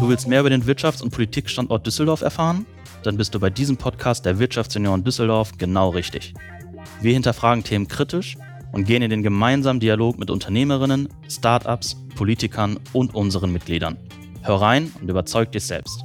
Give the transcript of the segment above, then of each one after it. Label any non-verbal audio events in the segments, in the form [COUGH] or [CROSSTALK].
Du willst mehr über den Wirtschafts- und Politikstandort Düsseldorf erfahren? Dann bist du bei diesem Podcast der Wirtschaftsunion Düsseldorf genau richtig. Wir hinterfragen Themen kritisch und gehen in den gemeinsamen Dialog mit Unternehmerinnen, Startups, Politikern und unseren Mitgliedern. Hör rein und überzeug dich selbst.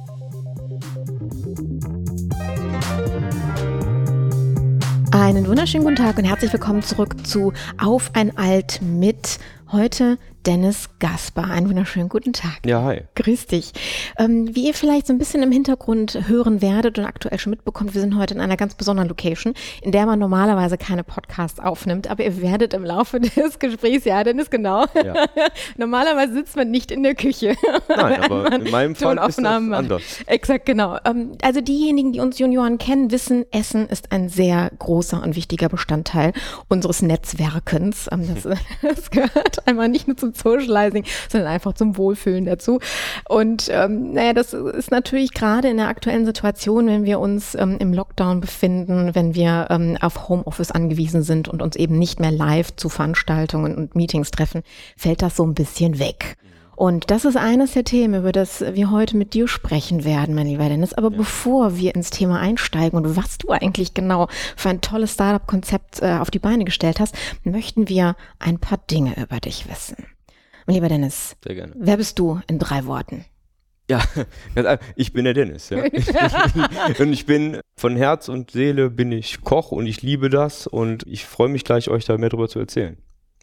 Einen wunderschönen guten Tag und herzlich willkommen zurück zu Auf ein Alt mit heute Dennis Gaspar. Einen wunderschönen guten Tag. Ja, hi. Grüß dich. Ähm, wie ihr vielleicht so ein bisschen im Hintergrund hören werdet und aktuell schon mitbekommt, wir sind heute in einer ganz besonderen Location, in der man normalerweise keine Podcasts aufnimmt. Aber ihr werdet im Laufe [LAUGHS] des Gesprächs, ja, Dennis, genau. Ja. [LAUGHS] normalerweise sitzt man nicht in der Küche. Nein, [LAUGHS] aber in meinem Fall ist das anders. Exakt, genau. Ähm, also diejenigen, die uns Junioren kennen, wissen, Essen ist ein sehr großer und wichtiger Bestandteil unseres Netzwerkens. Ähm, das, das gehört einmal nicht nur zum zum Socializing, sondern einfach zum Wohlfühlen dazu. Und ähm, naja, das ist natürlich gerade in der aktuellen Situation, wenn wir uns ähm, im Lockdown befinden, wenn wir ähm, auf Homeoffice angewiesen sind und uns eben nicht mehr live zu Veranstaltungen und Meetings treffen, fällt das so ein bisschen weg. Und das ist eines der Themen, über das wir heute mit dir sprechen werden, mein lieber Dennis. Aber ja. bevor wir ins Thema einsteigen und was du eigentlich genau für ein tolles Startup-Konzept äh, auf die Beine gestellt hast, möchten wir ein paar Dinge über dich wissen. Mein lieber Dennis, Sehr gerne. wer bist du in drei Worten? Ja, [LAUGHS] ich bin der Dennis. Ja. [LAUGHS] und ich bin von Herz und Seele bin ich Koch und ich liebe das und ich freue mich gleich, euch da mehr darüber zu erzählen.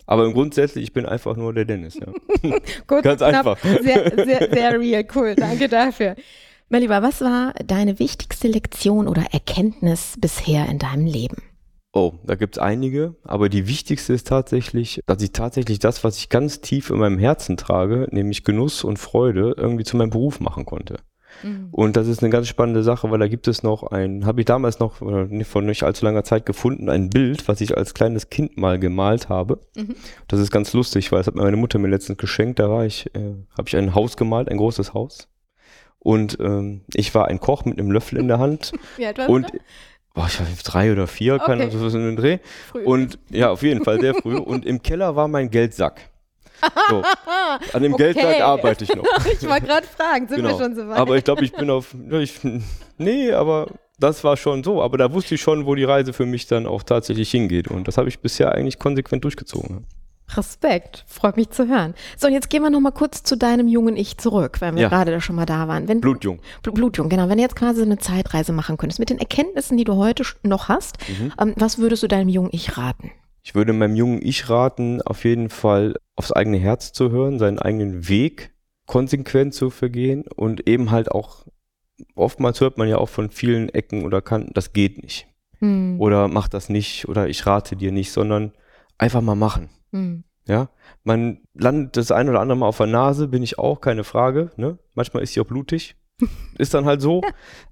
Aber im Grundsätzlich, ich bin einfach nur der Dennis. Ja. [LAUGHS] Gut, Ganz einfach. Sehr, sehr, [LAUGHS] sehr real, cool. Danke dafür. Mein Lieber, was war deine wichtigste Lektion oder Erkenntnis bisher in deinem Leben? Oh, da gibt es einige, aber die wichtigste ist tatsächlich, dass ich tatsächlich das, was ich ganz tief in meinem Herzen trage, nämlich Genuss und Freude, irgendwie zu meinem Beruf machen konnte. Mhm. Und das ist eine ganz spannende Sache, weil da gibt es noch ein, habe ich damals noch vor nicht allzu langer Zeit gefunden, ein Bild, was ich als kleines Kind mal gemalt habe. Mhm. Das ist ganz lustig, weil das hat meine Mutter mir letztens geschenkt. Da war ich, äh, habe ich ein Haus gemalt, ein großes Haus. Und ähm, ich war ein Koch mit einem Löffel in der Hand. [LAUGHS] Wie alt warst und du? boah, ich war drei oder vier, okay. keine Ahnung, so in den Dreh. Früh. Und ja, auf jeden Fall sehr früh. Und im Keller war mein Geldsack. So. An dem [LAUGHS] okay. Geldsack arbeite ich noch. [LAUGHS] ich wollte gerade fragen, sind genau. wir schon so weit? Aber ich glaube, ich bin auf. Ich, nee, aber das war schon so. Aber da wusste ich schon, wo die Reise für mich dann auch tatsächlich hingeht. Und das habe ich bisher eigentlich konsequent durchgezogen. Respekt, freut mich zu hören. So, und jetzt gehen wir noch mal kurz zu deinem jungen Ich zurück, weil wir ja. gerade da schon mal da waren. Wenn Blutjung. Bl Blutjung, genau. Wenn du jetzt quasi eine Zeitreise machen könntest, mit den Erkenntnissen, die du heute noch hast, mhm. ähm, was würdest du deinem jungen Ich raten? Ich würde meinem jungen Ich raten, auf jeden Fall aufs eigene Herz zu hören, seinen eigenen Weg konsequent zu vergehen und eben halt auch, oftmals hört man ja auch von vielen Ecken oder Kanten, das geht nicht. Mhm. Oder mach das nicht oder ich rate dir nicht, sondern einfach mal machen. Mhm. Ja, man landet das ein oder andere Mal auf der Nase, bin ich auch, keine Frage. Ne? Manchmal ist sie auch blutig. [LAUGHS] ist dann halt so.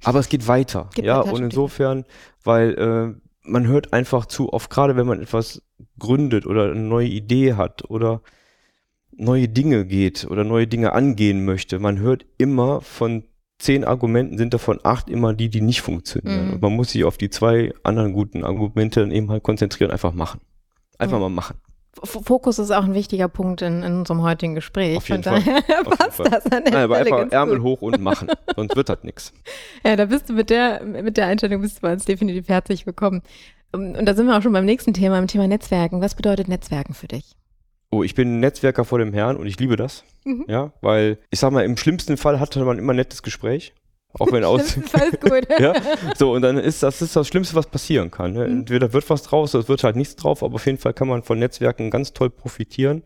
Aber es geht weiter. Geht ja, weiter, und insofern, weil äh, man hört einfach zu oft, gerade wenn man etwas gründet oder eine neue Idee hat oder neue Dinge geht oder neue Dinge angehen möchte, man hört immer von zehn Argumenten sind davon acht immer die, die nicht funktionieren. Mhm. Und man muss sich auf die zwei anderen guten Argumente dann eben halt konzentrieren, einfach machen. Einfach mhm. mal machen. Fokus ist auch ein wichtiger Punkt in, in unserem heutigen Gespräch. Auf jeden Fall. passt das an der Nein, aber einfach Ärmel hoch und machen, sonst wird das nichts. [LAUGHS] Ja, da bist du mit der, mit der Einstellung bist du bei uns definitiv herzlich willkommen. Und da sind wir auch schon beim nächsten Thema, im Thema Netzwerken. Was bedeutet Netzwerken für dich? Oh, ich bin Netzwerker vor dem Herrn und ich liebe das. Mhm. Ja, weil ich sag mal, im schlimmsten Fall hatte man immer ein nettes Gespräch. Auch wenn [LAUGHS] aus. [LAUGHS] ja? So, und dann ist das ist das Schlimmste, was passieren kann. Ne? Mhm. Entweder wird was draus, oder es wird halt nichts drauf, aber auf jeden Fall kann man von Netzwerken ganz toll profitieren.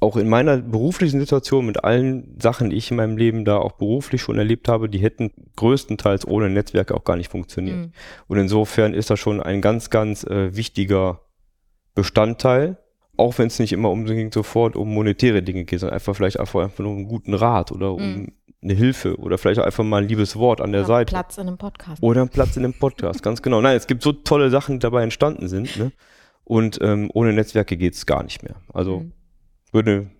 Auch in meiner beruflichen Situation mit allen Sachen, die ich in meinem Leben da auch beruflich schon erlebt habe, die hätten größtenteils ohne Netzwerke auch gar nicht funktioniert. Mhm. Und insofern ist das schon ein ganz, ganz äh, wichtiger Bestandteil, auch wenn es nicht immer unbedingt sofort um monetäre Dinge geht, sondern einfach vielleicht einfach, einfach nur einen guten Rat oder um mhm eine Hilfe oder vielleicht auch einfach mal ein liebes Wort an der oder Seite. Platz in einem Podcast. Oder ein Platz in einem Podcast, ganz genau. Nein, es gibt so tolle Sachen, die dabei entstanden sind. Ne? Und ähm, ohne Netzwerke geht es gar nicht mehr. Also mhm. würde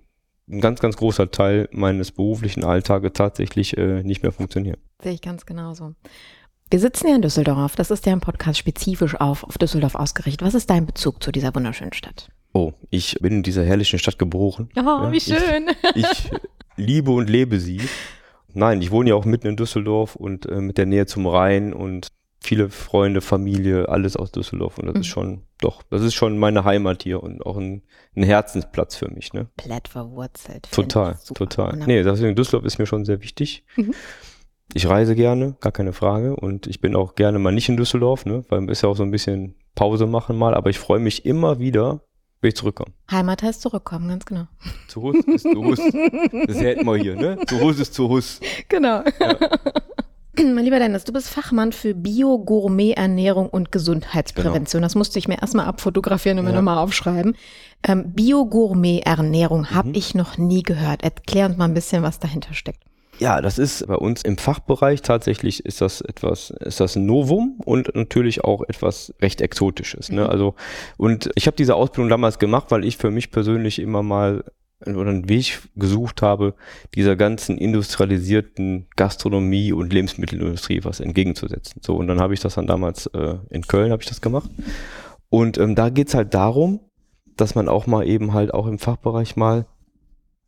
ein ganz, ganz großer Teil meines beruflichen Alltages tatsächlich äh, nicht mehr funktionieren. Sehe ich ganz genauso. Wir sitzen ja in Düsseldorf. Das ist ja ein Podcast spezifisch auf, auf Düsseldorf ausgerichtet. Was ist dein Bezug zu dieser wunderschönen Stadt? Oh, ich bin in dieser herrlichen Stadt geboren. Oh, ja, wie schön. Ich, [LAUGHS] ich liebe und lebe sie. Nein, ich wohne ja auch mitten in Düsseldorf und äh, mit der Nähe zum Rhein und viele Freunde, Familie, alles aus Düsseldorf und das Mhm. ist schon, doch, das ist schon meine Heimat hier und auch ein, ein Herzensplatz für mich, ne? Komplett verwurzelt. Total, total. Nee, deswegen Düsseldorf ist mir schon sehr wichtig. Mhm. Ich reise gerne, gar keine Frage. Und ich bin auch gerne mal nicht in Düsseldorf, ne? Weil ist ja auch so ein bisschen Pause machen mal, aber ich freue mich immer wieder, wenn ich zurückkomme. Heimat heißt zurückkommen, ganz genau. Zu Hus ist zu Hus. Das hätten wir hier, ne? Zu Hus ist zu Hus. Genau. [LAUGHS] Mein lieber Dennis, du bist Fachmann für Bio-Gourmet-Ernährung und Gesundheitsprävention. Das musste ich mir erstmal abfotografieren und mir Genau. Ja. nochmal aufschreiben. Ähm, Bio-Gourmet-Ernährung habe Mhm. ich noch nie gehört. Erklär uns mal ein bisschen, was dahinter steckt. Ja, das ist bei uns im Fachbereich tatsächlich ist das etwas, ist das ein Novum und natürlich auch etwas recht Exotisches. Ne? Mhm. Also, und ich habe diese Ausbildung damals gemacht, weil ich für mich persönlich immer mal oder einen Weg gesucht habe, dieser ganzen industrialisierten Gastronomie und Lebensmittelindustrie was entgegenzusetzen. So, und dann habe ich das dann damals äh, in Köln habe ich das gemacht. Und ähm, da geht's halt darum, dass man auch mal eben halt auch im Fachbereich mal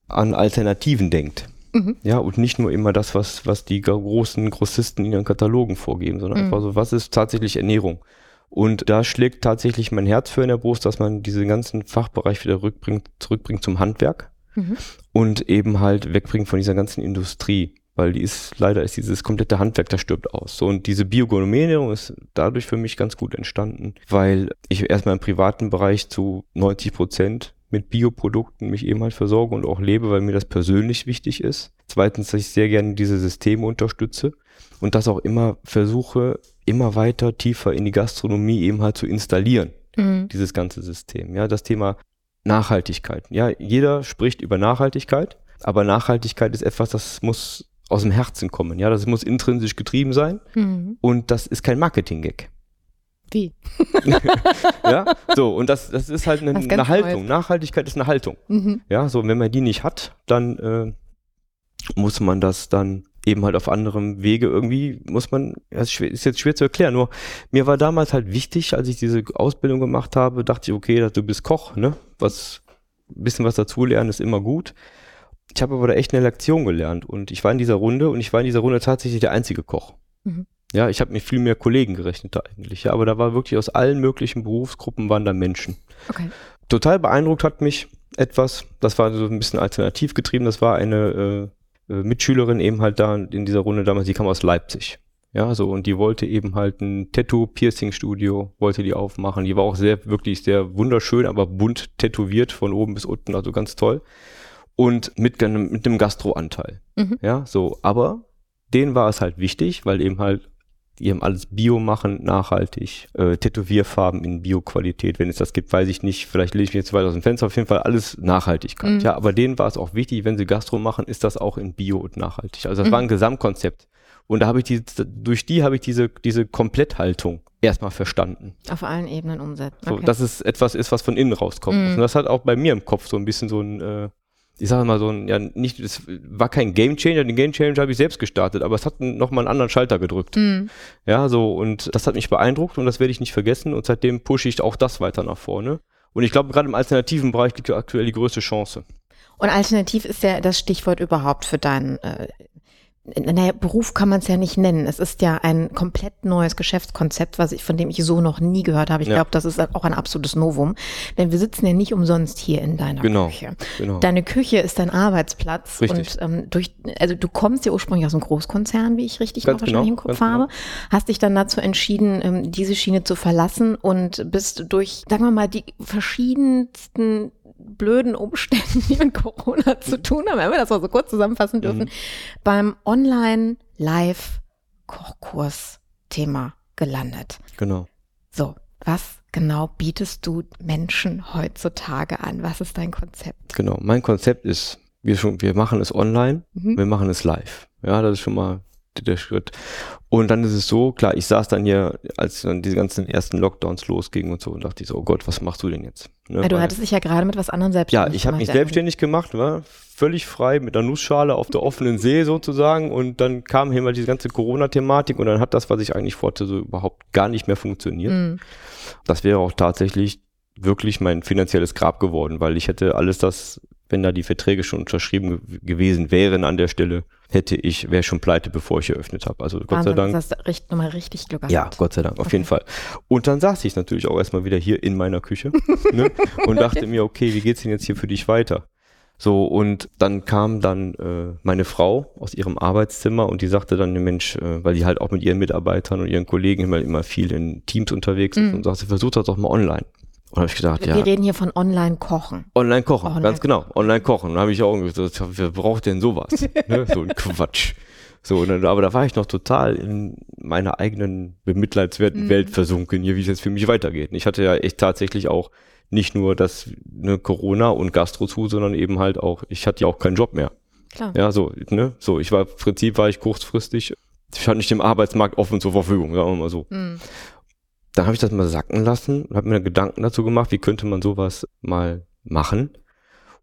an Alternativen denkt. Mhm. Ja, und nicht nur immer das, was, was die großen Grossisten in ihren Katalogen vorgeben, sondern Mhm. einfach so, was ist tatsächlich Ernährung? Und da schlägt tatsächlich mein Herz für in der Brust, dass man diesen ganzen Fachbereich wieder rückbringt, zurückbringt zum Handwerk Mhm. und eben halt wegbringt von dieser ganzen Industrie. Weil die ist, leider ist dieses komplette Handwerk, das stirbt aus. So, und diese Biogourmet-Ernährung ist dadurch für mich ganz gut entstanden, weil ich erstmal im privaten Bereich zu 90 Prozent mit Bioprodukten mich eben halt versorge und auch lebe, weil mir das persönlich wichtig ist. Zweitens, dass ich sehr gerne diese Systeme unterstütze und das auch immer versuche, immer weiter tiefer in die Gastronomie eben halt zu installieren Mhm. dieses ganze System. Ja, das Thema Nachhaltigkeit. Ja, jeder spricht über Nachhaltigkeit, aber Nachhaltigkeit ist etwas, das muss aus dem Herzen kommen. Ja, das muss intrinsisch getrieben sein Mhm. und das ist kein Marketing-Gag. Wie? [LAUGHS] Ja, so und das, das ist halt eine, eine Haltung. Neues. Nachhaltigkeit ist eine Haltung. Mhm. Ja, so wenn man die nicht hat, dann äh, muss man das dann eben halt auf anderem Wege irgendwie, muss man, ja, ist, jetzt schwer zu erklären, nur mir war damals halt wichtig, als ich diese Ausbildung gemacht habe, dachte ich, okay, du bist Koch, ne? Was, ein bisschen was dazulernen ist immer gut. Ich habe aber da echt eine Lektion gelernt und ich war in dieser Runde und ich war in dieser Runde tatsächlich der einzige Koch. Mhm. Ja, ich habe mit viel mehr Kollegen gerechnet da eigentlich, ja, aber da war wirklich aus allen möglichen Berufsgruppen waren da Menschen Okay. total beeindruckt hat mich etwas, das war so ein bisschen alternativ getrieben, das war eine äh, äh, Mitschülerin eben halt da in dieser Runde damals, die kam aus Leipzig. Ja, so, und die wollte eben halt ein Tattoo-Piercing-Studio, wollte die aufmachen. Die war auch sehr, wirklich sehr wunderschön, aber bunt tätowiert von oben bis unten, also ganz toll. Und mit, mit einem Gastro-Anteil. Mhm. Ja, so, aber denen war es halt wichtig, weil eben halt die haben alles Bio machen, nachhaltig, äh, Tätowierfarben in Bio-Qualität, wenn es das gibt, weiß ich nicht, vielleicht lege ich mich jetzt weit aus dem Fenster, auf jeden Fall alles Nachhaltigkeit. Mhm. Ja, aber denen war es auch wichtig, wenn sie Gastro machen, ist das auch in Bio und nachhaltig. Also das Mhm. war ein Gesamtkonzept. Und da habe ich die, durch die habe ich diese, diese Kompletthaltung erstmal verstanden. Auf allen Ebenen umsetzen. So, Okay. dass es etwas ist, was von innen rauskommt. Mhm. Und das hat auch bei mir im Kopf so ein bisschen so ein, äh, ich sage mal so ein, ja, nicht, es war kein Game Changer, den Game Changer habe ich selbst gestartet, aber es hat nochmal einen anderen Schalter gedrückt. Mhm. Ja, so, und das hat mich beeindruckt und das werde ich nicht vergessen und seitdem pushe ich auch das weiter nach vorne. Und ich glaube, gerade im alternativen Bereich liegt aktuell die größte Chance. Und alternativ ist ja das Stichwort überhaupt für deinen äh, naja, Beruf kann man es ja nicht nennen. Es ist ja ein komplett neues Geschäftskonzept, was ich, von dem ich so noch nie gehört habe. Ich Ja. glaube, das ist auch ein absolutes Novum. Denn wir sitzen ja nicht umsonst hier in deiner Genau. Küche. Genau. Deine Küche ist dein Arbeitsplatz Richtig. und ähm, durch, also du kommst ja ursprünglich aus einem Großkonzern, wie ich richtig noch wahrscheinlich genau, im Kopf genau. habe, hast dich dann dazu entschieden, ähm, diese Schiene zu verlassen und bist durch, sagen wir mal, die verschiedensten blöden Umstände, die mit Corona zu tun haben, wenn wir das mal so kurz zusammenfassen dürfen, Mhm. beim Online-Live-Kochkurs-Thema gelandet. genau. So, was genau bietest du Menschen heutzutage an? Was ist dein Konzept? Genau. Mein Konzept ist, wir, schon, wir machen es online, Mhm. wir machen es live. Ja, das ist schon mal der- Schritt. Und dann ist es so, klar, ich saß dann hier, als dann diese ganzen ersten Lockdowns losgingen und so, und dachte ich so, oh Gott, was machst du denn jetzt? Ne, Ja, du hattest dich ja gerade mit was anderem ja, selbstständig ich habe mich gemacht. selbstständig gemacht, war völlig frei mit einer Nussschale auf der offenen See sozusagen und dann kam hier mal diese ganze Corona-Thematik und dann hat das, was ich eigentlich vorhatte, so überhaupt gar nicht mehr funktioniert. Mhm. Das wäre auch tatsächlich wirklich mein finanzielles Grab geworden, weil ich hätte alles das wenn da die Verträge schon unterschrieben ge gewesen wären an der Stelle, hätte ich, wäre schon pleite, bevor ich eröffnet habe. Also Gott sei Wahnsinn, Dank. Das hast du nochmal richtig Glück gehabt. Ja, Gott sei Dank, auf Okay. jeden Fall. Und dann saß ich natürlich auch erstmal wieder hier in meiner Küche ne, [LAUGHS] und dachte mir, okay, wie geht's denn jetzt hier für dich weiter? So, und dann kam dann äh, meine Frau aus ihrem Arbeitszimmer und die sagte dann, Mensch, äh, weil die halt auch mit ihren Mitarbeitern und ihren Kollegen immer, immer viel in Teams unterwegs ist Mhm. und sagte, versuch das doch mal online. Und habe ich gedacht, Wir, ja, wir reden hier von Online-Kochen. Online kochen, Online ganz genau. Online kochen. Und da habe ich auch gesagt, wer braucht denn sowas? [LAUGHS] ne? So ein Quatsch. So, und dann, aber da war ich noch total in meiner eigenen bemitleidswerten Mhm. Welt versunken, hier, wie es jetzt für mich weitergeht. Und ich hatte ja echt tatsächlich auch nicht nur das ne, Corona und Gastro zu, sondern eben halt auch, ich hatte ja auch keinen Job mehr. Klar. Ja, so, ne? So, ich war im Prinzip war ich kurzfristig, ich stand nicht dem Arbeitsmarkt offen zur Verfügung, sagen wir mal so Mhm. Dann habe ich das mal sacken lassen und habe mir Gedanken dazu gemacht, wie könnte man sowas mal machen.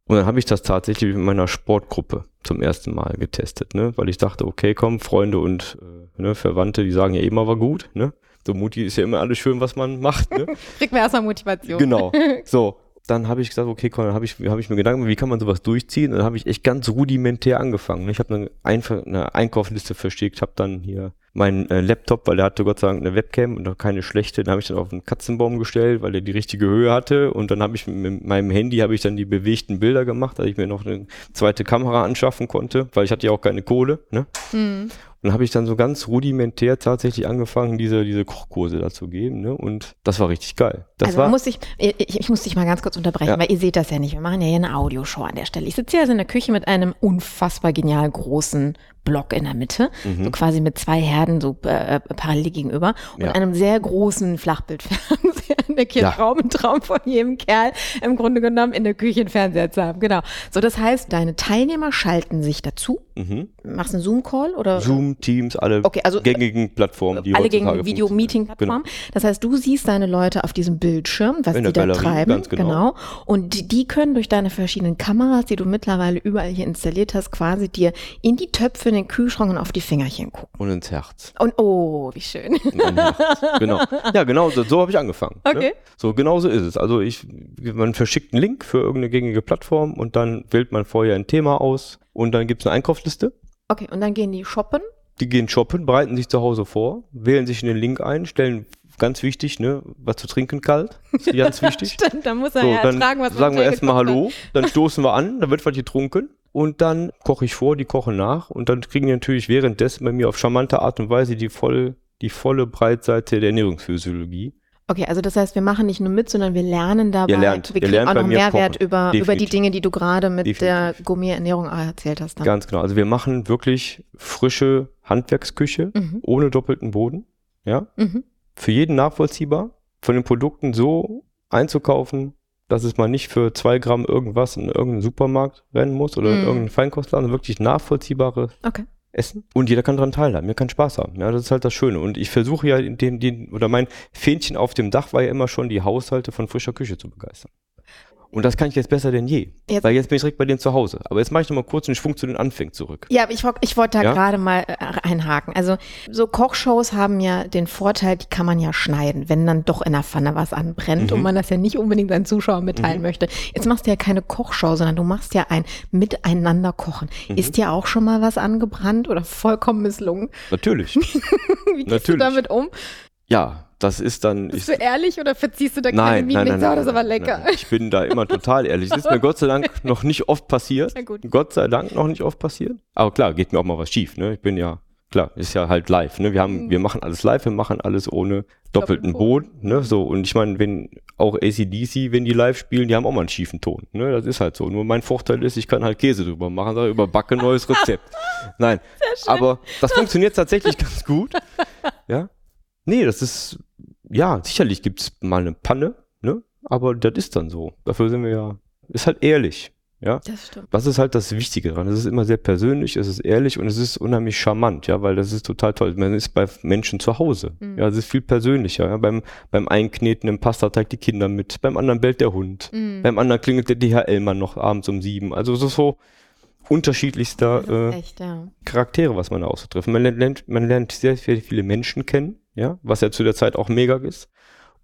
Und dann habe ich das tatsächlich mit meiner Sportgruppe zum ersten Mal getestet, ne? weil ich dachte, okay, komm, Freunde und äh, ne, Verwandte, die sagen ja immer war gut. Ne? So Mutti ist ja immer alles schön, was man macht. Ne? [LAUGHS] Kriegt man erstmal Motivation. Genau. [LAUGHS] So, dann habe ich gesagt, okay, komm, dann habe ich, hab ich mir Gedanken, wie kann man sowas durchziehen? Und dann habe ich echt ganz rudimentär angefangen. Ich habe eine, Einf- eine Einkaufsliste verschickt, habe dann hier meinen äh, Laptop, weil der hatte Gott sei Dank eine Webcam und auch keine schlechte, den habe ich dann auf einen Katzenbaum gestellt, weil der die richtige Höhe hatte. Und dann habe ich mit, mit meinem Handy habe ich dann die bewegten Bilder gemacht, dass ich mir noch eine zweite Kamera anschaffen konnte, weil ich hatte ja auch keine Kohle. Ne? Mhm. Und dann habe ich dann so ganz rudimentär tatsächlich angefangen, diese, diese Kochkurse dazu geben. Ne? Und das war richtig geil. Das also war, muss ich, ich, ich muss dich mal ganz kurz unterbrechen, Ja. weil ihr seht das ja nicht. Wir machen ja hier eine Audioshow an der Stelle. Ich sitze hier also in der Küche mit einem unfassbar genial großen Block in der Mitte, Mhm. so quasi mit zwei Herden so äh, parallel gegenüber und Ja. einem sehr großen Flachbildfernseher in der Küche. Ja. Traum, ein Traum von jedem Kerl im Grunde genommen in der Küche einen Fernseher zu haben. Genau. So, das heißt, deine Teilnehmer schalten sich dazu. mhm. Machst einen Zoom-Call oder? Zoom, Teams, alle Okay, also gängigen Plattformen, die alle funktionieren. Video-Meeting-Plattformen. Das heißt, du siehst deine Leute auf diesem Bildschirm, was In die da Galerie, treiben. ganz genau. Und die, die können durch deine verschiedenen Kameras, die du mittlerweile überall hier installiert hast, quasi dir in die Töpfe, in den Kühlschrank und auf die Fingerchen gucken. Und ins Herz. Und oh, wie schön. Mein Herz. genau. [LAUGHS] Ja, genau, so, so habe ich angefangen. Okay. Ne? So, genau so ist es. Also ich, man verschickt einen Link für irgendeine gängige Plattform und dann wählt man vorher ein Thema aus und dann gibt es eine Einkaufsliste. Okay, und dann gehen die shoppen. Die gehen shoppen, bereiten sich zu Hause vor, wählen sich in den Link ein, stellen, ganz wichtig, ne, was zu trinken kalt. Ist ganz [LAUGHS] wichtig. Stimmt, dann muss er So, ja dann ertragen, was sagen wir erstmal. Hallo, dann stoßen wir an, dann wird was getrunken und dann koche ich vor, die kochen nach und dann kriegen die natürlich währenddessen bei mir auf charmante Art und Weise die voll, die volle Breitseite der Ernährungsphysiologie. Okay, also das heißt, wir machen nicht nur mit, sondern wir lernen dabei. Ihr lernt. wir Ihr kriegen auch noch Mehrwert kochen. über, über die. Dinge, die du gerade mit der Definitiv. Gourmet-Ernährung erzählt hast. Dann. Ganz genau. Also wir machen wirklich frische Handwerksküche Mhm. ohne doppelten Boden. Ja. Mhm. Für jeden nachvollziehbar. Von den Produkten so einzukaufen, dass es mal nicht für zwei Gramm irgendwas in irgendeinen Supermarkt rennen muss oder in Mhm. irgendeinen Feinkostladen. Wirklich nachvollziehbare Okay. Essen. Und jeder kann dran teilhaben. Mir kann Spaß haben. Ja, das ist halt das Schöne. Und ich versuche ja den, den, oder mein Fähnchen auf dem Dach war ja immer schon, die Haushalte von frischer Küche zu begeistern. Und das kann ich jetzt besser denn je. Jetzt- Weil jetzt bin ich direkt bei denen zu Hause. Aber jetzt mache ich noch mal kurz einen Schwung zu den Anfängen zurück. Ja, aber ich, ich wollte da Ja? gerade mal äh, einhaken. Also so Kochshows haben ja den Vorteil, die kann man ja schneiden, wenn dann doch in der Pfanne was anbrennt Mhm. und man das ja nicht unbedingt seinen Zuschauern mitteilen möchte. Jetzt machst du ja keine Kochshow, sondern du machst ja ein Miteinander kochen. Mhm. Ist dir auch schon mal was angebrannt oder vollkommen misslungen? Natürlich. [LAUGHS] Wie gehst du Natürlich. damit um? ja, das ist dann. Bist Ich, du ehrlich oder verziehst du da keine nein, Miene nein, nein, nein, das ist aber lecker? nein. Ich bin da immer total ehrlich. Das ist mir [LAUGHS] Gott sei Dank noch nicht oft passiert. Na gut. Gott sei Dank noch nicht oft passiert. Aber klar, geht mir auch mal was schief. Ne? Ich bin ja, klar, ist ja halt live. Ne? Wir, haben, wir machen alles live, wir machen alles ohne doppelten Mhm. Doppelten Boden. Ne? So, und ich meine, wenn auch ACDC, wenn die live spielen, die haben auch mal einen schiefen Ton. Ne? Das ist halt so. Nur mein Vorteil ist, ich kann halt Käse drüber machen, sage überbacke neues [LAUGHS] Rezept. Nein, aber das funktioniert tatsächlich ganz gut. [LAUGHS] Ja. Nee, das ist, ja, sicherlich gibt's mal eine Panne, ne? Aber das ist dann so. Dafür sind wir ja, ist halt ehrlich. Ja. Das stimmt. Was ist halt das Wichtige daran? Es ist immer sehr persönlich, es ist ehrlich und es ist unheimlich charmant, ja, weil das ist total toll. Man ist bei Menschen zu Hause. Mhm. Ja, es ist viel persönlicher. Ja? Beim, beim Einkneten im Pastateig die Kinder mit, beim anderen bellt der Hund, Mhm. beim anderen klingelt der DHL-Mann noch abends um sieben. Also es ist so unterschiedlichster äh, echt, ja. Charaktere, was man da auszutrifft. Man lernt, man lernt sehr, sehr viele Menschen kennen, ja, was ja zu der Zeit auch mega ist.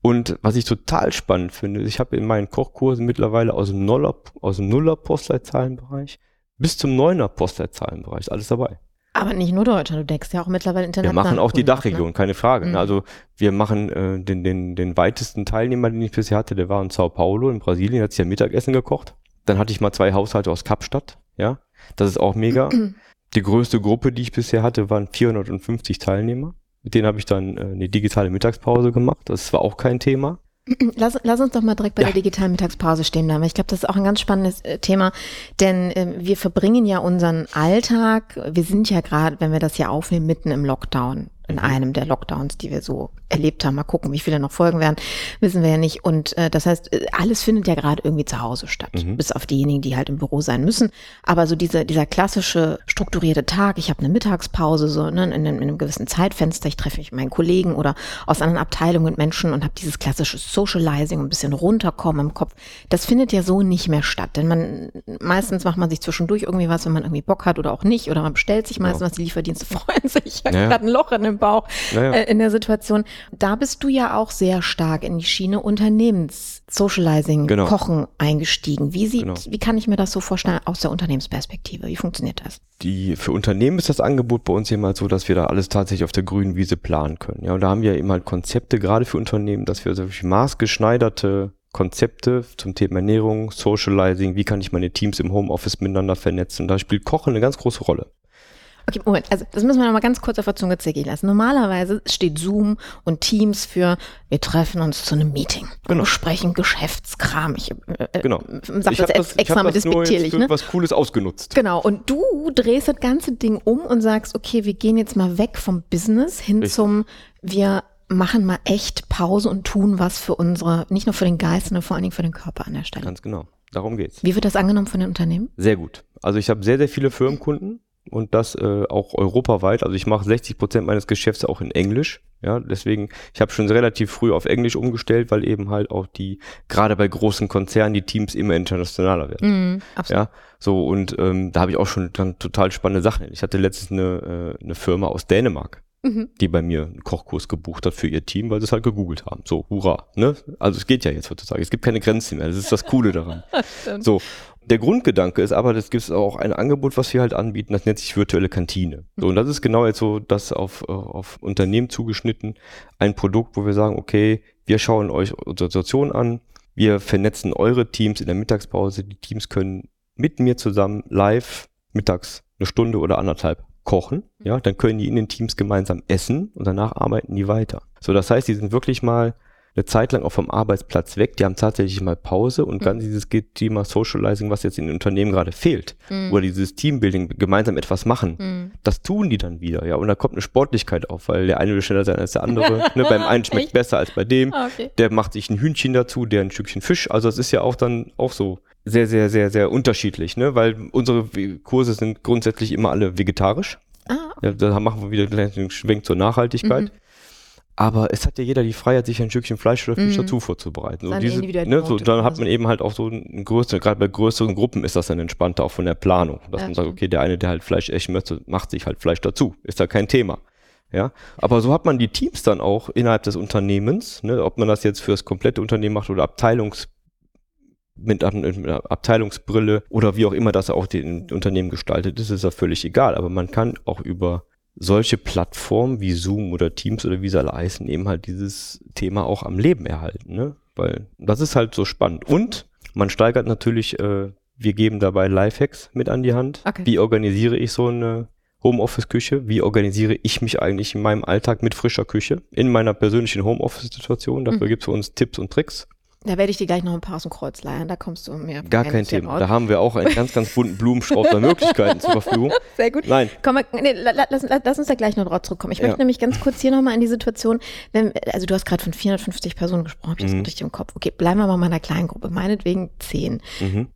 Und was ich total spannend finde, ich habe in meinen Kochkursen mittlerweile aus dem Nuller, aus dem Nuller Postleitzahlenbereich bis zum Neuner Postleitzahlenbereich alles dabei. Aber nicht nur Deutschland, du deckst ja auch mittlerweile Wir international. machen auch die ab, Dachregion, keine Frage. Mhm. Ne? Also wir machen äh, den, den, den weitesten Teilnehmer, den ich bisher hatte, der war in Sao Paulo in Brasilien, hat sich ja Mittagessen gekocht. Dann hatte ich mal zwei Haushalte aus Kapstadt, ja. Das ist auch mega. [CLEARS THROAT] die größte Gruppe, die ich bisher hatte, waren 450 Teilnehmer. Mit denen habe ich dann äh, eine digitale Mittagspause gemacht. Das war auch kein Thema. [CLEARS THROAT] Lass, lass uns doch mal direkt bei Ja. der digitalen Mittagspause stehen bleiben. Ich glaube, das ist auch ein ganz spannendes äh, Thema, denn ähm, wir verbringen ja unseren Alltag, wir sind ja gerade, wenn wir das hier aufnehmen, mitten im Lockdown, in einem der Lockdowns, die wir so erlebt haben. Mal gucken, wie viele noch folgen werden, wissen wir ja nicht. Und äh, das heißt, äh, alles findet ja gerade irgendwie zu Hause statt, Mhm. bis auf diejenigen, die halt im Büro sein müssen. Aber so diese, dieser klassische strukturierte Tag, ich habe eine Mittagspause, so ne, in, einem, in einem gewissen Zeitfenster, ich treffe mich mit meinen Kollegen oder aus anderen Abteilungen mit Menschen und habe dieses klassische Socializing, ein bisschen runterkommen im Kopf. Das findet ja so nicht mehr statt, denn man meistens macht man sich zwischendurch irgendwie was, wenn man irgendwie Bock hat oder auch nicht, oder man bestellt sich meistens Genau. was, die Lieferdienste [LAUGHS] freuen sich, Ja. gerade ein Loch in dem Bauch Naja. äh, in der Situation. Da bist du ja auch sehr stark in die Schiene Unternehmens Socializing, Genau. Kochen eingestiegen. Wie sieht, Genau. wie kann ich mir das so vorstellen aus der Unternehmensperspektive? Wie funktioniert das? die für Unternehmen ist das Angebot bei uns eben halt so, dass wir da alles tatsächlich auf der grünen Wiese planen können. Ja, und da haben wir eben halt Konzepte, gerade für Unternehmen, dass wir solche maßgeschneiderte Konzepte zum Thema Ernährung, Socializing, wie kann ich meine Teams im Homeoffice miteinander vernetzen. Da spielt Kochen eine ganz große Rolle. Okay, Moment, also das müssen wir noch mal ganz kurz auf der Zunge zergehen lassen. Normalerweise steht Zoom und Teams für, wir treffen uns zu einem Meeting Genau. besprechen Geschäftskram. Ich äh, Genau. sag ich das, das, extra nur jetzt despektierlich, für ne? was Cooles ausgenutzt. Genau, und du drehst das ganze Ding um und sagst, okay, wir gehen jetzt mal weg vom Business hin Richtig. zum, wir machen mal echt Pause und tun was für unsere, nicht nur für den Geist, sondern vor allen Dingen für den Körper an der Stelle. Ganz genau. Darum geht's. Wie wird das angenommen von den Unternehmen? Sehr gut. Also ich habe sehr, sehr viele Firmenkunden und das äh, auch europaweit. Also ich mache 60 Prozent meines Geschäfts auch in Englisch. Ja, deswegen, ich habe schon relativ früh auf Englisch umgestellt, weil eben halt auch die, gerade bei großen Konzernen, die Teams immer internationaler werden. Mhm, absolut. Ja, so und ähm, da habe ich auch schon dann total spannende Sachen. Ich hatte letztens eine, äh, eine Firma aus Dänemark, Mhm. die bei mir einen Kochkurs gebucht hat für ihr Team, weil sie es halt gegoogelt haben. So, hurra. Ne? Also es geht ja jetzt heutzutage. Es gibt keine Grenzen mehr. Das ist das Coole daran. [LAUGHS] So. Der Grundgedanke ist aber, das gibt auch ein Angebot, was wir halt anbieten, das nennt sich virtuelle Kantine. So, und das ist genau jetzt so, das auf, äh, auf Unternehmen zugeschnitten, ein Produkt, wo wir sagen, okay, wir schauen euch unsere Situation an, wir vernetzen eure Teams in der Mittagspause, die Teams können mit mir zusammen live mittags eine Stunde oder anderthalb kochen, ja, dann können die in den Teams gemeinsam essen und danach arbeiten die weiter. So, das heißt, die sind wirklich mal eine Zeit lang auch vom Arbeitsplatz weg, die haben tatsächlich mal Pause und ganz dieses Thema Socializing, was jetzt in den Unternehmen gerade fehlt, Mhm. oder dieses Teambuilding, gemeinsam etwas machen, Mhm. das tun die dann wieder, ja, und da kommt eine Sportlichkeit auf, weil der eine will schneller sein als der andere, [LAUGHS] ne, beim einen schmeckt Echt? besser als bei dem, Ah, okay. der macht sich ein Hühnchen dazu, der ein Stückchen Fisch. Also es ist ja auch dann auch so sehr, sehr, sehr, sehr unterschiedlich, ne? Weil unsere Kurse sind grundsätzlich immer alle vegetarisch. Ah, Ja, da machen wir wieder einen Schwenk zur Nachhaltigkeit. Mhm. Aber es hat ja jeder die Freiheit, sich ein Stückchen Fleisch oder Fisch Mhm. dazu vorzubereiten. So diese, ne, so, dann hat man eben halt auch so ein größere, gerade bei größeren Gruppen ist das dann entspannter, auch von der Planung. Dass Ja, man sagt, okay, der eine, der halt Fleisch essen möchte, macht sich halt Fleisch dazu. Ist da kein Thema. Ja, aber so hat man die Teams dann auch innerhalb des Unternehmens, ne, ob man das jetzt für das komplette Unternehmen macht oder Abteilungs mit, Ab- mit einer Abteilungsbrille oder wie auch immer das auch den Unternehmen gestaltet ist, ist ja völlig egal. Aber man kann auch über solche Plattformen wie Zoom oder Teams oder wie sie alle heißen, eben halt dieses Thema auch am Leben erhalten. Ne? Weil das ist halt so spannend. Und man steigert natürlich, äh, wir geben dabei Lifehacks mit an die Hand. Okay. Wie organisiere ich so eine Homeoffice-Küche? Wie organisiere ich mich eigentlich in meinem Alltag mit frischer Küche? In meiner persönlichen Homeoffice-Situation. Dafür Mhm. gibt es für uns Tipps und Tricks. Da werde ich dir gleich noch ein paar aus dem Kreuz leihen. Da kommst du mir. Gar kein Thema. raus. Da haben wir auch einen ganz, ganz bunten Blumenstrauß an Möglichkeiten zur Verfügung. [LAUGHS] Sehr gut. Nein, Komm, mal, nee, la- la- lass, la- lass uns da gleich noch drauf zurückkommen. Ich Ja. möchte nämlich ganz kurz hier nochmal in die Situation, wenn, also du hast gerade von 450 Personen gesprochen, hab ich das Mhm. richtig im Kopf. Okay, bleiben wir mal bei einer kleinen Gruppe, meinetwegen 10. mhm.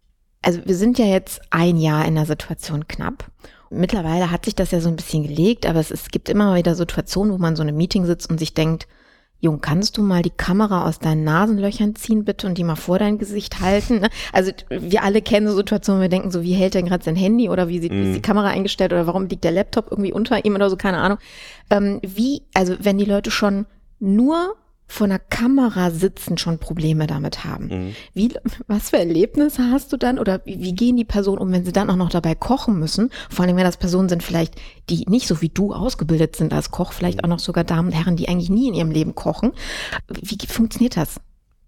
Also wir sind ja jetzt ein Jahr in der Situation knapp. Mittlerweile hat sich das ja so ein bisschen gelegt, aber es, es gibt immer wieder Situationen, wo man so in einem Meeting sitzt und sich denkt, Jung, kannst du mal die Kamera aus deinen Nasenlöchern ziehen, bitte, und die mal vor dein Gesicht halten? ne? Also wir alle kennen so Situationen, wir denken, so wie hält er gerade sein Handy oder wie, sieht, wie ist Mhm. die Kamera eingestellt oder warum liegt der Laptop irgendwie unter ihm oder so, keine Ahnung. Ähm, wie, also wenn die Leute schon nur vor einer Kamera sitzen schon Probleme damit haben. Mhm. Wie, was für Erlebnisse hast du dann oder wie, wie gehen die Personen um, wenn sie dann auch noch dabei kochen müssen? Vor allem, wenn das Personen sind vielleicht, die nicht so wie du ausgebildet sind als Koch, vielleicht auch noch sogar Damen und Herren, die eigentlich nie in ihrem Leben kochen. Wie funktioniert das?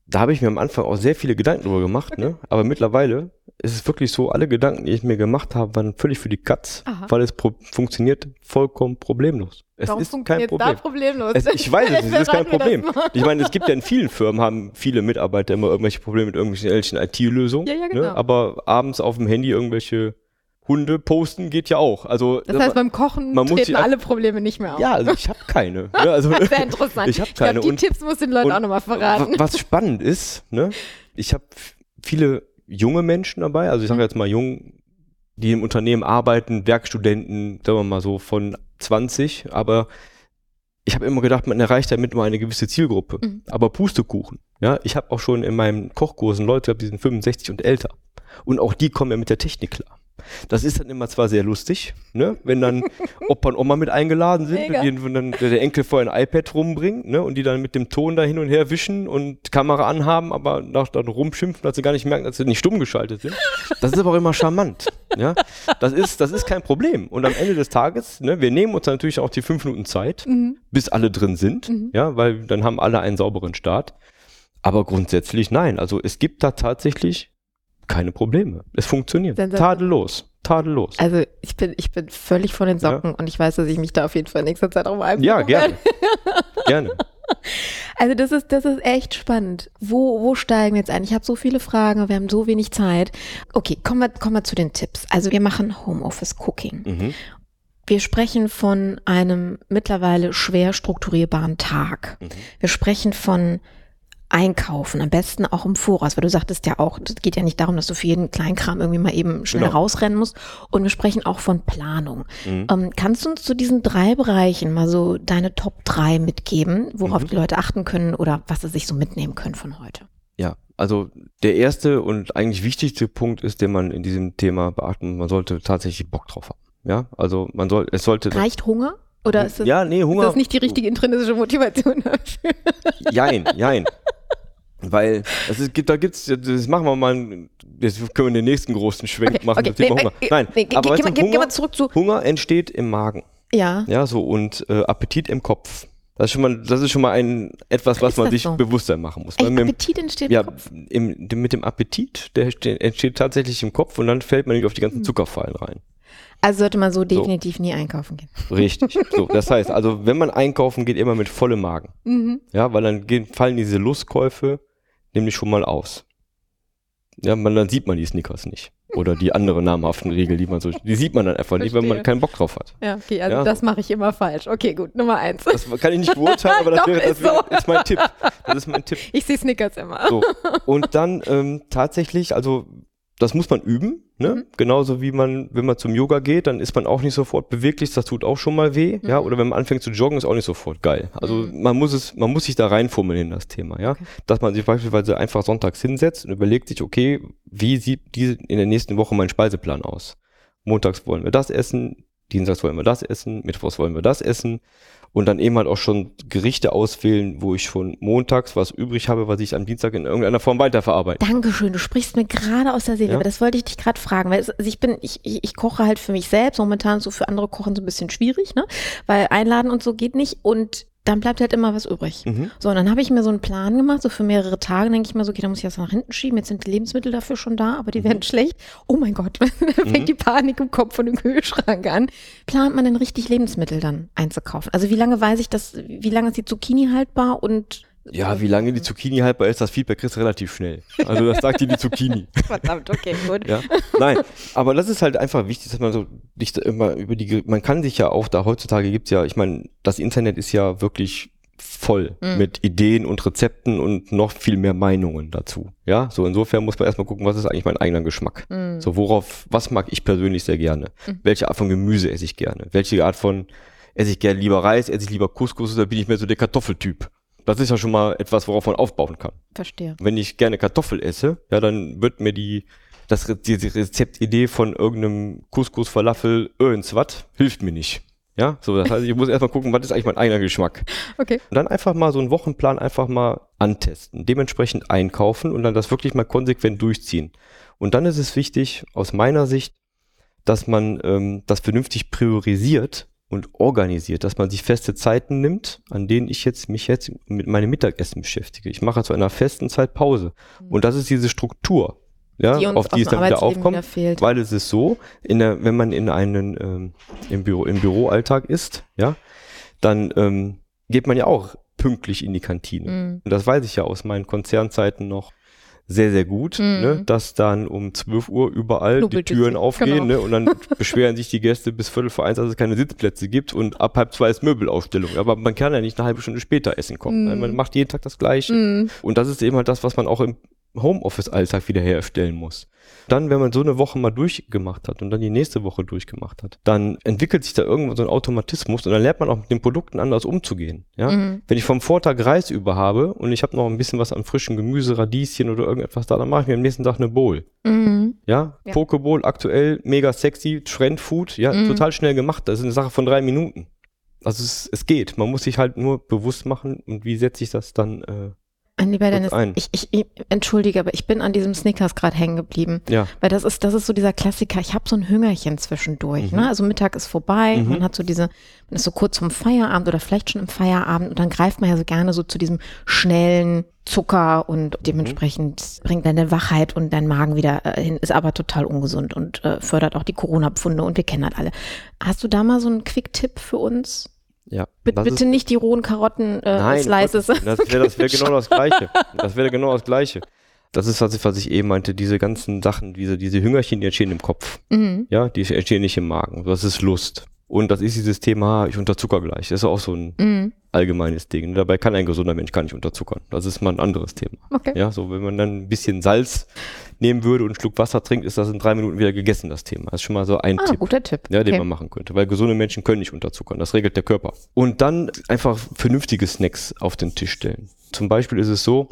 Da habe ich mir am Anfang auch sehr viele Gedanken drüber gemacht, ne? aber mittlerweile ist es wirklich so, alle Gedanken, die ich mir gemacht habe, waren völlig für die Katz, Aha. weil es funktioniert vollkommen problemlos. Es Warum ist kein funktioniert Problem. da problemlos? Es, ich weiß es, es [LAUGHS] ist kein Problem. Ich meine, es gibt ja in vielen Firmen, haben viele Mitarbeiter immer irgendwelche Probleme mit irgendwelchen IT-Lösungen. Ja, ja, genau. ne? Aber abends auf dem Handy irgendwelche Hunde posten geht ja auch. Also, Das heißt, beim Kochen Man muss treten alle Probleme nicht mehr auf. ja, also ich habe keine. Ne? [LAUGHS] Also, Sehr interessant. Ich habe Ich glaube, keine. die Und- Tipps muss den Leuten auch nochmal verraten. wa- Was spannend ist, ne? ich habe viele junge Menschen dabei, also ich Mhm. sage jetzt mal jung, die im Unternehmen arbeiten, Werkstudenten, sagen wir mal so von 20, aber ich habe immer gedacht, man erreicht damit nur eine gewisse Zielgruppe. Mhm. Aber Pustekuchen, ja, ich habe auch schon in meinen Kochkursen Leute gehabt, die sind 65 und älter. Und auch die kommen ja mit der Technik klar. Das ist dann immer zwar sehr lustig, ne? wenn dann [LAUGHS] Opa und Oma mit eingeladen sind Mega. und dann der Enkel vorher ein iPad rumbringt ne? und die dann mit dem Ton da hin und her wischen und Kamera anhaben, aber nach dann rumschimpfen, dass sie gar nicht merken, dass sie nicht stumm geschaltet sind. Das ist aber auch immer charmant. Ja? Das, ist, das ist kein Problem. Und am Ende des Tages, ne, wir nehmen uns dann natürlich auch die fünf Minuten Zeit, Mhm. bis alle drin sind, Mhm. ja, weil dann haben alle einen sauberen Start. Aber grundsätzlich nein. Also es gibt da tatsächlich keine Probleme. Es funktioniert. Tadellos. Tadellos. Also ich bin, ich bin völlig von den Socken und ich weiß, dass ich mich da auf jeden Fall in nächster Zeit auch mal Ja, gerne. [LAUGHS] gerne. Also das ist, das ist echt spannend. Wo, wo steigen wir jetzt ein? Ich habe so viele Fragen, wir haben so wenig Zeit. Okay, kommen wir, kommen wir zu den Tipps. Also wir machen Homeoffice Cooking. Mhm. Wir sprechen von einem mittlerweile schwer strukturierbaren Tag. Mhm. Wir sprechen von Einkaufen, am besten auch im Voraus, weil du sagtest ja auch, es geht ja nicht darum, dass du für jeden Kleinkram irgendwie mal eben schnell Genau. rausrennen musst. Und wir sprechen auch von Planung. Mhm. Ähm, kannst du uns zu diesen drei Bereichen mal so deine Top drei mitgeben, worauf Mhm. die Leute achten können oder was sie sich so mitnehmen können von heute? Ja, also der erste und eigentlich wichtigste Punkt ist, den man in diesem Thema beachten muss, man sollte tatsächlich Bock drauf haben. Ja, also man soll, es sollte. Reicht Hunger? Oder ist das, ja, nee, ist Hunger. das nicht die richtige intrinsische Motivation dafür? Jein, jein. Weil es ist, gibt, da gibt's, das machen wir mal, das können wir den nächsten großen Schwenk Okay, machen okay, zum Thema nee, Hunger. äh, Nein, nee, aber mal- geh- geh Hunger, zurück zu- Hunger entsteht im Magen. Ja. Ja, so und äh, Appetit im Kopf. Das ist schon mal, das ist schon mal ein etwas, was man sich so? bewusster machen muss. Echt, mit, dem- Appetit entsteht ja, im Kopf. im, dem- mit dem Appetit, der entsteht, tatsächlich im Kopf und dann fällt man nicht auf die Hm. ganzen Zuckerfallen rein. Also sollte man so definitiv nie einkaufen gehen. Richtig. So, [LAUGHS] das heißt, also wenn man einkaufen geht, immer mit vollem Magen. Mhm. Ja, weil dann gehen, fallen diese Lustkäufe nämlich schon mal aus. Ja, man, dann sieht man die Snickers nicht. Oder die anderen namhaften Riegel, die man so, die sieht man dann einfach nicht, wenn man Verstehe. keinen Bock drauf hat. Ja, okay, also Ja. das mache ich immer falsch. Okay, gut, Nummer eins. Das kann ich nicht beurteilen, aber [LAUGHS] das, Doch, wäre, das ist so. wäre, ist mein Tipp. Das ist mein Tipp. Ich sehe Snickers immer. So. Und dann ähm, tatsächlich, also das muss man üben, ne? Mhm. Genauso wie man, wenn man zum Yoga geht, dann ist man auch nicht sofort beweglich, das tut auch schon mal weh, ja. Mhm. Oder wenn man anfängt zu joggen, ist auch nicht sofort geil. Also Mhm. man muss es, man muss sich da reinfummeln in das Thema, ja. Okay. Dass man sich beispielsweise einfach sonntags hinsetzt und überlegt sich, okay, wie sieht diese in der nächsten Woche mein Speiseplan aus? Montags wollen wir das essen, Dienstags wollen wir das essen, Mittwochs wollen wir das essen und dann eben halt auch schon Gerichte auswählen, wo ich schon montags was übrig habe, was ich am Dienstag in irgendeiner Form weiterverarbeite. Dankeschön, du sprichst mir gerade aus der Seele, Ja. aber das wollte ich dich gerade fragen, weil es, also ich bin, ich, ich, ich koche halt für mich selbst, momentan so für andere kochen so ein bisschen schwierig, ne? Weil einladen und so geht nicht und dann bleibt halt immer was übrig. Mhm. So, und dann habe ich mir so einen Plan gemacht, so für mehrere Tage, denke ich mir so, okay, da muss ich das nach hinten schieben, jetzt sind die Lebensmittel dafür schon da, aber die Mhm. werden schlecht. Oh mein Gott, [LAUGHS] da fängt Mhm. die Panik im Kopf von dem Kühlschrank an. Plant man denn richtig Lebensmittel dann einzukaufen? Also wie lange weiß ich das, wie lange ist die Zucchini haltbar und Ja, wie lange die Zucchini haltbar ist, das Feedback kriegst du relativ schnell. Also das sagt dir die Zucchini. [LAUGHS] verdammt, okay, gut. Ja, nein, aber das ist halt einfach wichtig, dass man so nicht immer über die, man kann sich ja auch da heutzutage gibt's ja, ich meine, das Internet ist ja wirklich voll Mhm. mit Ideen und Rezepten und noch viel mehr Meinungen dazu. Ja, so insofern muss man erstmal gucken, was ist eigentlich mein eigener Geschmack. Mhm. So, worauf, was mag ich persönlich sehr gerne? Mhm. Welche Art von Gemüse esse ich gerne? Welche Art von, esse ich gerne lieber Reis, esse ich lieber Couscous oder bin ich mehr so der Kartoffeltyp? Das ist ja schon mal etwas, worauf man aufbauen kann. Verstehe. Wenn ich gerne Kartoffel esse, ja, dann wird mir die, das, Re- diese Rezeptidee von irgendeinem Couscous, Falafel, irgendwas, hilft mir nicht. Ja, so, das heißt, ich muss erstmal gucken, was ist eigentlich mein eigener Geschmack. Okay. Und dann einfach mal so einen Wochenplan einfach mal antesten, dementsprechend einkaufen und dann das wirklich mal konsequent durchziehen. Und dann ist es wichtig, aus meiner Sicht, dass man ähm, das vernünftig priorisiert und organisiert, dass man sich feste Zeiten nimmt, an denen ich jetzt mich jetzt mit meinem Mittagessen beschäftige. Ich mache zu einer festen Zeit Pause. Und das ist diese Struktur, ja, Die auf die es dann wieder aufkommt. wieder fehlt. Weil es ist so, in der, wenn man in einen ähm, im Büro im Büroalltag ist, ja, dann ähm, geht man ja auch pünktlich in die Kantine. Mhm. Und das weiß ich ja aus meinen Konzernzeiten noch sehr, sehr gut, Mhm. ne, dass dann um 12 Uhr überall Knubbelt die Türen aufgehen genau. ne, und dann [LAUGHS] beschweren sich die Gäste bis Viertel vor eins, dass es keine Sitzplätze gibt und ab halb zwei ist Möbelaufstellung. Aber man kann ja nicht eine halbe Stunde später essen kommen. ne? Mhm. Man macht jeden Tag das Gleiche. Mhm. Und das ist eben halt das, was man auch im Homeoffice-Alltag wiederherstellen muss. Dann, wenn man so eine Woche mal durchgemacht hat und dann die nächste Woche durchgemacht hat, dann entwickelt sich da irgendwann so ein Automatismus und dann lernt man auch mit den Produkten anders umzugehen. Ja? Mhm. Wenn ich vom Vortag Reis über habe und ich habe noch ein bisschen was an frischem Gemüse, Radieschen oder irgendetwas da, dann mache ich mir am nächsten Tag eine Bowl. Mhm. Ja, Ja. Pokeball aktuell, mega sexy, Trendfood, ja, Mhm. total schnell gemacht. Das ist eine Sache von drei Minuten. Also es, es geht. Man muss sich halt nur bewusst machen und wie setze ich das dann, äh, lieber Kurz Dennis, ich, ich, ich entschuldige, aber ich bin an diesem Snickers gerade hängen geblieben. ja. Weil das ist, das ist so dieser Klassiker. Ich habe so ein Hüngerchen zwischendurch. Mhm. Ne? Also Mittag ist vorbei, Mhm. man hat so diese, man ist so kurz vom Feierabend oder vielleicht schon im Feierabend und dann greift man ja so gerne so zu diesem schnellen Zucker und dementsprechend bringt deine Wachheit und dein Magen wieder äh, hin, ist aber total ungesund und äh, fördert auch die Corona-Pfunde und wir kennen das alle. Hast du da mal so einen Quick-Tipp für uns? Ja. Bitte, Das bitte ist- nicht die rohen Karotten äh, Nein, Slices. Gott, das wäre das wär genau das Gleiche. [LAUGHS] Das wäre genau das Gleiche. Das ist, was ich, was ich eben meinte, diese ganzen Sachen, diese, diese Hüngerchen, die entstehen im Kopf. Mhm. Ja, die entstehen nicht im Magen. Das ist Lust. Und das ist dieses Thema, ich unterzucker gleich. Das ist auch so ein Mhm. allgemeines Ding. Dabei kann ein gesunder Mensch gar nicht unterzuckern. Das ist mal ein anderes Thema. Okay. Ja, so wenn man dann ein bisschen Salz nehmen würde und einen Schluck Wasser trinkt, ist das in drei Minuten wieder gegessen, das Thema. Das ist schon mal so ein Ah, Tipp. guter Tipp. Ja, den okay. man machen könnte, weil gesunde Menschen können nicht unterzuckern. Das regelt der Körper. Und dann einfach vernünftige Snacks auf den Tisch stellen. Zum Beispiel ist es so,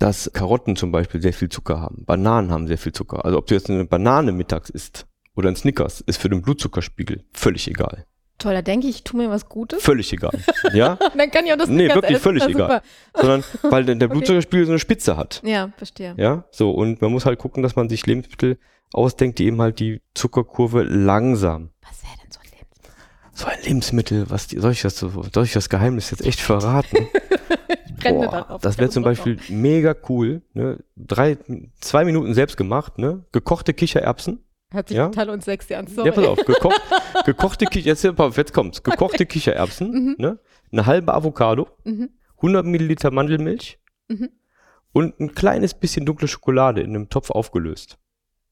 dass Karotten zum Beispiel sehr viel Zucker haben. Bananen haben sehr viel Zucker. Also ob du jetzt eine Banane mittags isst oder ein Snickers, ist für den Blutzuckerspiegel völlig egal. Toll, da denke ich, ich tue mir was Gutes. Völlig egal. [LAUGHS] Ja? Dann kann ich auch das Nee, wirklich essen. völlig egal. Sondern weil der [LAUGHS] Blutzuckerspiegel so eine Spitze hat. Ja, verstehe. Ja, so. Und man muss halt gucken, dass man sich Lebensmittel ausdenkt, die eben halt die Zuckerkurve langsam Was wäre denn so ein Lebensmittel? So ein Lebensmittel, was die, soll ich das so, soll ich das Geheimnis jetzt echt verraten? [LAUGHS] brenne Boah, das wäre zum Beispiel mega cool, ne? Drei, zwei Minuten selbst gemacht, ne? Gekochte Kichererbsen. Hört sich ja? total unsexy an, sorry. Ja, pass auf, gekocht, gekochte Kicher, jetzt, jetzt kommt's. Gekochte Kichererbsen, Mhm. ne? Eine halbe Avocado, Mhm. 100 Milliliter Mandelmilch Mhm. und ein kleines bisschen dunkle Schokolade in einem Topf aufgelöst.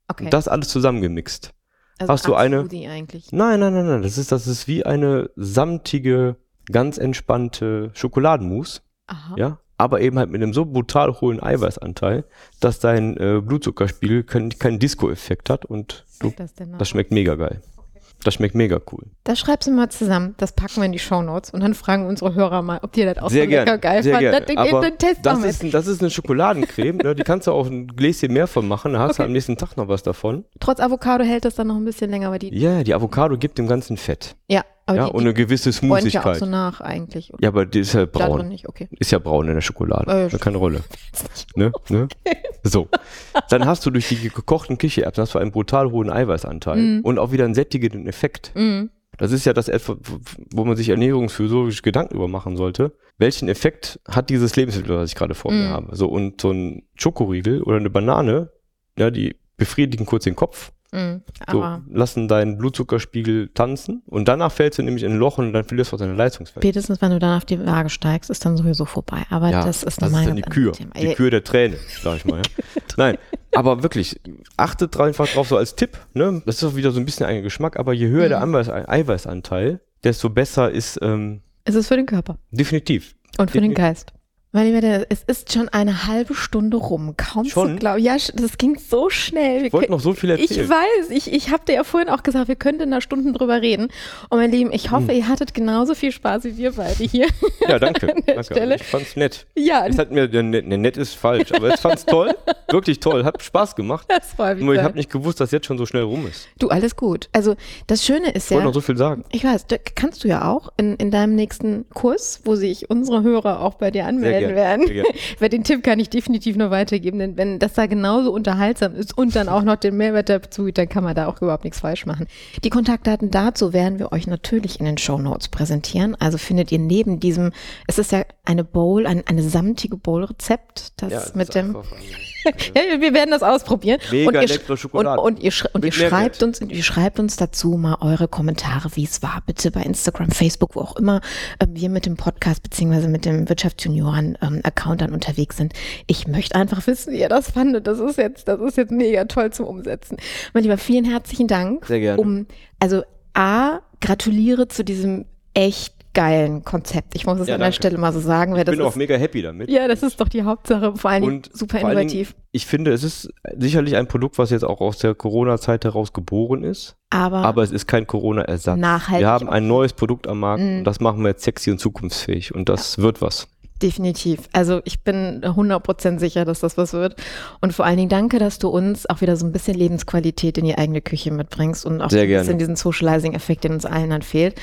Okay. Und das alles zusammengemixt. also hast du eine- eigentlich. Nein, nein, nein, nein. Das ist, das ist wie eine samtige, ganz entspannte Schokoladenmousse. Aha. Ja. Aber eben halt mit einem so brutal hohen Eiweißanteil, dass dein äh, Blutzuckerspiegel keinen keinen Disco-Effekt hat und du, das das schmeckt mega geil. Das schmeckt mega cool. Das schreibst du mal zusammen, das packen wir in die Shownotes und dann fragen unsere Hörer mal, ob die das auch Sehr so lecker geil sehr fanden. gerne. Aber Test das ist, ein- das ist eine Schokoladencreme, ne? die kannst du auch ein Gläschen mehr von machen, da hast du Okay. am nächsten Tag noch was davon. Trotz Avocado hält das dann noch ein bisschen länger, aber die, Ja, die Avocado gibt dem Ganzen Fett. ja, aber ja, die, und eine gewisse bräunt ja auch so nach eigentlich. ja, aber die ist ja braun. nicht, okay. Ist ja braun in der Schokolade. Äh, keine Rolle. [LAUGHS] Ne? Ne? So. Dann hast du durch die gekochten Kichererbsen hast du einen brutal hohen Eiweißanteil Mhm. und auch wieder einen sättigenden Effekt. Mhm. Das ist ja das, wo man sich ernährungsphysiologisch Gedanken über machen sollte. Welchen Effekt hat dieses Lebensmittel, was ich gerade vor mir Mhm. habe? So, und so ein Schokoriegel oder eine Banane, ja, die befriedigen kurz den Kopf, Mhm. so, lassen deinen Blutzuckerspiegel tanzen und danach fällst du nämlich in ein Loch und dann verlierst du auch deine Leistungsfähigkeit. spätestens, wenn du dann auf die Waage steigst, ist dann sowieso vorbei. Aber Ja, das ist das nochmal ist ein dann die Kür, Thema. die Kür der Träne, sag ich mal. Ja. [LAUGHS] Nein, aber wirklich, achtet einfach drauf, so als Tipp, ne? das ist auch wieder so ein bisschen ein Geschmack, aber je höher der Mhm. Eiweiß, Eiweißanteil, desto besser ist ähm, Es ist für den Körper definitiv. und für den Definitiv. Geist. Mein Lieber, Dennis, es ist schon eine halbe Stunde rum. Kaum Schon? zu glauben. Ja, das ging so schnell. Ich wollte noch so viel ich erzählen. weiß, ich, ich habe dir ja vorhin auch gesagt, wir könnten da Stunden drüber reden. Und mein Lieben, ich Hm. hoffe, ihr hattet genauso viel Spaß wie wir beide hier. Ja, [LAUGHS] danke. An der danke. Stelle. Ich fand's nett. Ja, Es hat mir, ne, ne, nett ist falsch, aber ich fand's toll. [LAUGHS] Wirklich toll. Hat Spaß gemacht. das freut mich. Nur ich habe nicht gewusst, dass jetzt schon so schnell rum ist. Du, alles gut. Also, das Schöne ist Ich wollte ja. noch so viel sagen. Ich weiß, kannst du ja auch in, in deinem nächsten Kurs, wo sich unsere Hörer auch bei dir anmelden gerne, werden. [LAUGHS] Weil den Tipp kann ich definitiv nur weitergeben, denn wenn das da genauso unterhaltsam ist und dann auch noch den Mehrwert dazu, dann kann man da auch überhaupt nichts falsch machen. Die Kontaktdaten dazu werden wir euch natürlich in den Show Notes präsentieren. Also findet ihr neben diesem, es ist ja eine Bowl, ein, eine samtige Bowl-Rezept, das das mit dem, [LAUGHS] ja, wir werden das ausprobieren. Mega und ihr, sch- leckere und, Schokolade. und ihr, sch und ihr schreibt uns, ihr schreibt uns dazu mal eure Kommentare, wie es war, bitte bei Instagram, Facebook, wo auch immer ähm, wir mit dem Podcast beziehungsweise mit dem Wirtschaftsjunioren ähm, Account dann unterwegs sind. Ich möchte einfach wissen, wie ihr das fandet. Das ist jetzt, das ist jetzt mega toll zum Umsetzen. Mein Lieber, vielen herzlichen Dank. Sehr gerne. Um, also A, gratuliere zu diesem echt geilen Konzept. Ich muss es Ja, an der danke. Stelle mal so sagen, weil Ich das bin auch ist, mega happy damit. ja, das ist doch die Hauptsache, vor allen Dingen Und super allen Dingen, innovativ. Ich finde, es ist sicherlich ein Produkt, was jetzt auch aus der Corona-Zeit heraus geboren ist, Aber, aber es ist kein Corona-Ersatz. Nachhaltig Wir haben auch. ein neues Produkt am Markt Mhm. und das machen wir jetzt sexy und zukunftsfähig und das wird was. Definitiv. Also ich bin 100% sicher, dass das was wird. Und vor allen Dingen danke, dass du uns auch wieder so ein bisschen Lebensqualität in die eigene Küche mitbringst und auch Sehr ein bisschen gerne. diesen Socializing-Effekt, den uns allen dann fehlt.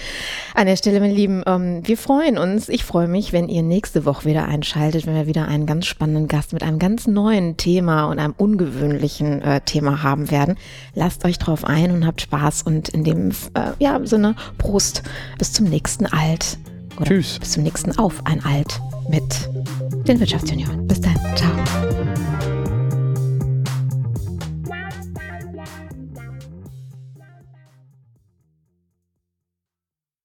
An der Stelle, meine Lieben, ähm, wir freuen uns. Ich freue mich, wenn ihr nächste Woche wieder einschaltet, wenn wir wieder einen ganz spannenden Gast mit einem ganz neuen Thema und einem ungewöhnlichen äh, Thema haben werden. Lasst euch drauf ein und habt Spaß und in dem äh, ja, Sinne Prost. Bis zum nächsten Alt. Oder Tschüss. Bis zum nächsten Auf ein Alt mit den Wirtschaftsjunioren. Bis dann. Ciao.